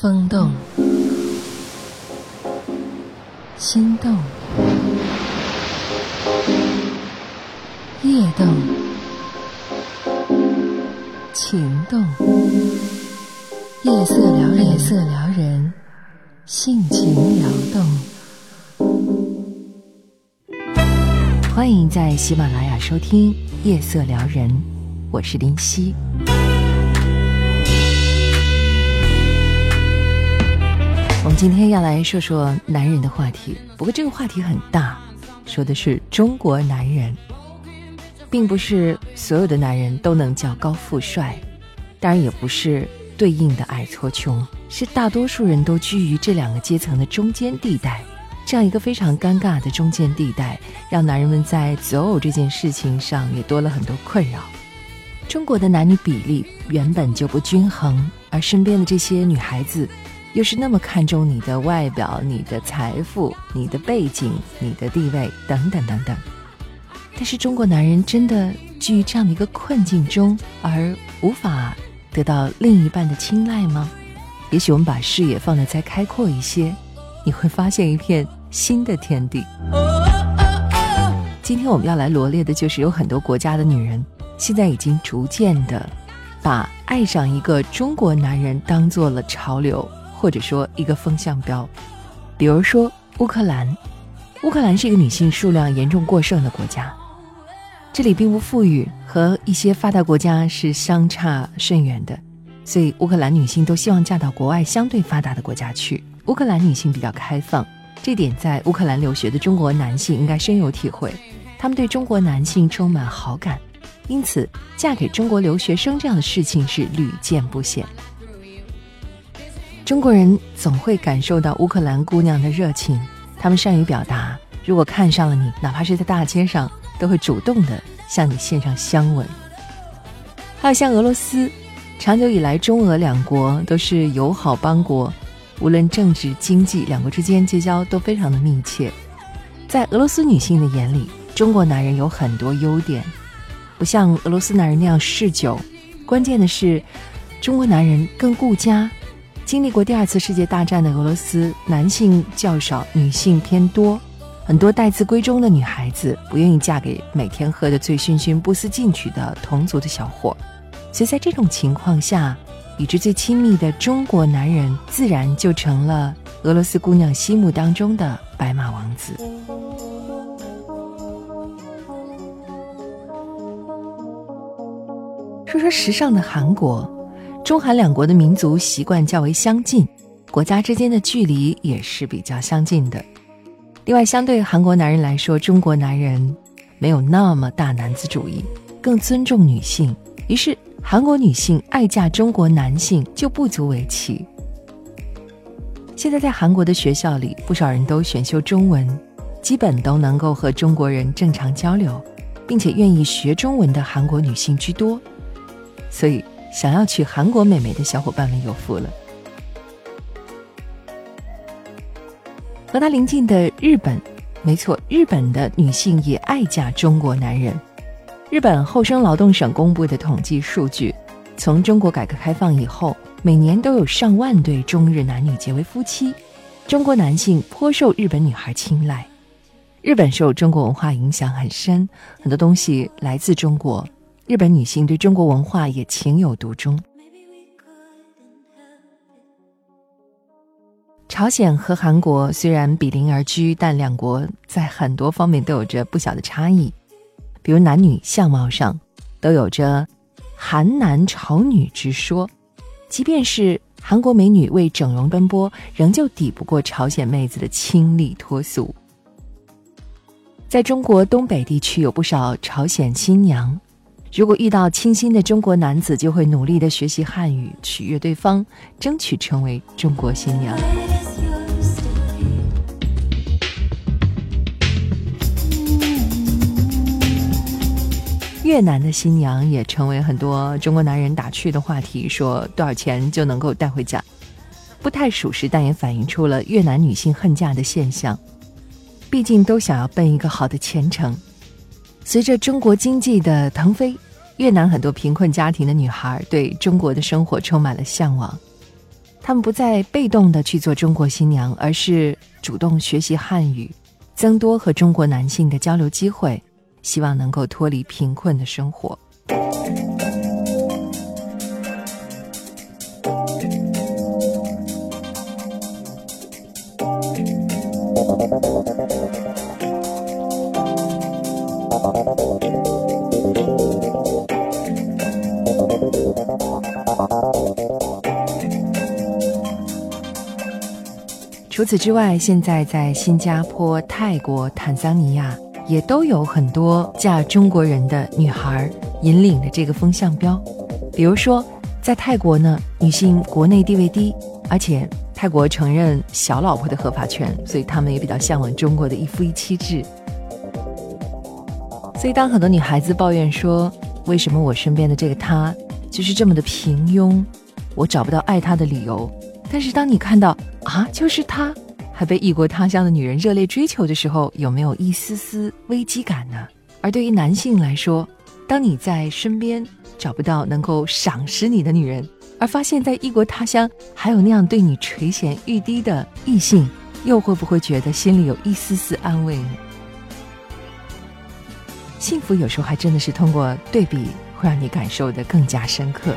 风动，心动，夜动，情动，夜色撩人，夜色撩人，性情撩动。欢迎在喜马拉雅收听《夜色撩人》，我是林夕。我们今天要来说说男人的话题，不过这个话题很大，说的是中国男人，并不是所有的男人都能叫高富帅，当然也不是对应的矮矬穷，是大多数人都居于这两个阶层的中间地带，这样一个非常尴尬的中间地带，让男人们在择偶这件事情上也多了很多困扰。中国的男女比例原本就不均衡，而身边的这些女孩子。又是那么看重你的外表、你的财富、你的背景、你的地位等等等等，但是中国男人真的居于这样的一个困境中，而无法得到另一半的青睐吗？也许我们把视野放得再开阔一些，你会发现一片新的天地。今天我们要来罗列的就是有很多国家的女人，现在已经逐渐的把爱上一个中国男人当做了潮流。或者说一个风向标，比如说乌克兰，乌克兰是一个女性数量严重过剩的国家，这里并不富裕，和一些发达国家是相差甚远的，所以乌克兰女性都希望嫁到国外相对发达的国家去。乌克兰女性比较开放，这点在乌克兰留学的中国男性应该深有体会，他们对中国男性充满好感，因此嫁给中国留学生这样的事情是屡见不鲜。中国人总会感受到乌克兰姑娘的热情，他们善于表达。如果看上了你，哪怕是在大街上，都会主动的向你献上香吻。还有像俄罗斯，长久以来中俄两国都是友好邦国，无论政治、经济，两国之间结交都非常的密切。在俄罗斯女性的眼里，中国男人有很多优点，不像俄罗斯男人那样嗜酒，关键的是，中国男人更顾家。经历过第二次世界大战的俄罗斯，男性较少，女性偏多，很多待字闺中的女孩子不愿意嫁给每天喝得醉醺醺、不思进取的同族的小伙，所以在这种情况下，与之最亲密的中国男人，自然就成了俄罗斯姑娘心目当中的白马王子。说说时尚的韩国。中韩两国的民族习惯较为相近，国家之间的距离也是比较相近的。另外，相对韩国男人来说，中国男人没有那么大男子主义，更尊重女性。于是，韩国女性爱嫁中国男性就不足为奇。现在在韩国的学校里，不少人都选修中文，基本都能够和中国人正常交流，并且愿意学中文的韩国女性居多，所以。想要娶韩国美眉的小伙伴们有福了。和他邻近的日本，没错，日本的女性也爱嫁中国男人。日本厚生劳动省公布的统计数据，从中国改革开放以后，每年都有上万对中日男女结为夫妻。中国男性颇受日本女孩青睐。日本受中国文化影响很深，很多东西来自中国。日本女性对中国文化也情有独钟。朝鲜和韩国虽然比邻而居，但两国在很多方面都有着不小的差异，比如男女相貌上都有着“韩男朝女”之说。即便是韩国美女为整容奔波，仍旧抵不过朝鲜妹子的清丽脱俗。在中国东北地区，有不少朝鲜新娘。如果遇到清新的中国男子，就会努力的学习汉语，取悦对方，争取成为中国新娘。越南的新娘也成为很多中国男人打趣的话题，说多少钱就能够带回家，不太属实，但也反映出了越南女性恨嫁的现象。毕竟都想要奔一个好的前程。随着中国经济的腾飞，越南很多贫困家庭的女孩对中国的生活充满了向往。她们不再被动的去做中国新娘，而是主动学习汉语，增多和中国男性的交流机会，希望能够脱离贫困的生活。除此之外，现在在新加坡、泰国、坦桑尼亚也都有很多嫁中国人的女孩引领的这个风向标。比如说，在泰国呢，女性国内地位低，而且泰国承认小老婆的合法权，所以他们也比较向往中国的一夫一妻制。所以，当很多女孩子抱怨说：“为什么我身边的这个他就是这么的平庸，我找不到爱他的理由？”但是，当你看到啊，就是他，还被异国他乡的女人热烈追求的时候，有没有一丝丝危机感呢？而对于男性来说，当你在身边找不到能够赏识你的女人，而发现在异国他乡还有那样对你垂涎欲滴的异性，又会不会觉得心里有一丝丝安慰呢？幸福有时候还真的是通过对比，会让你感受的更加深刻。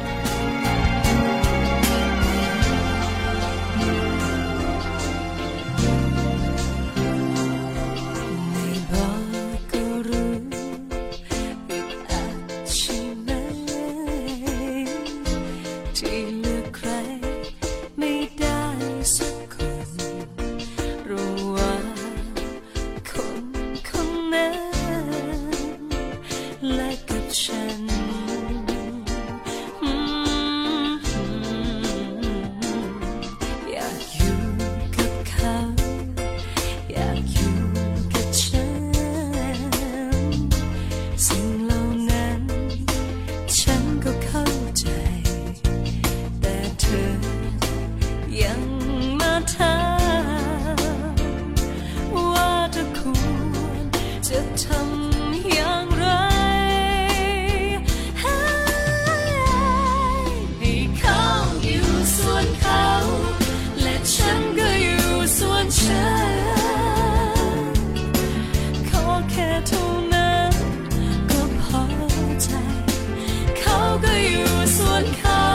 อยู่ส่วนเขา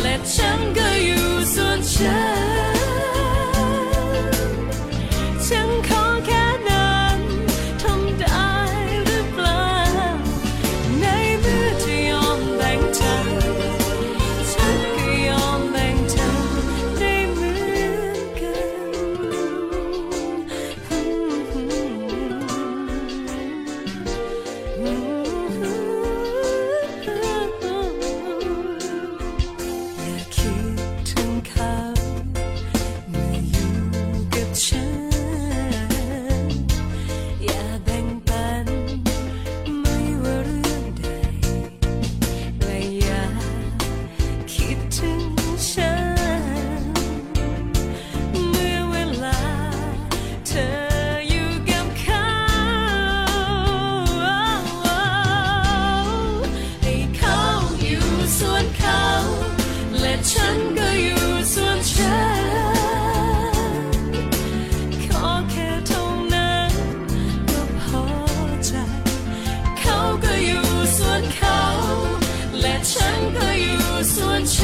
และฉันก็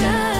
shine.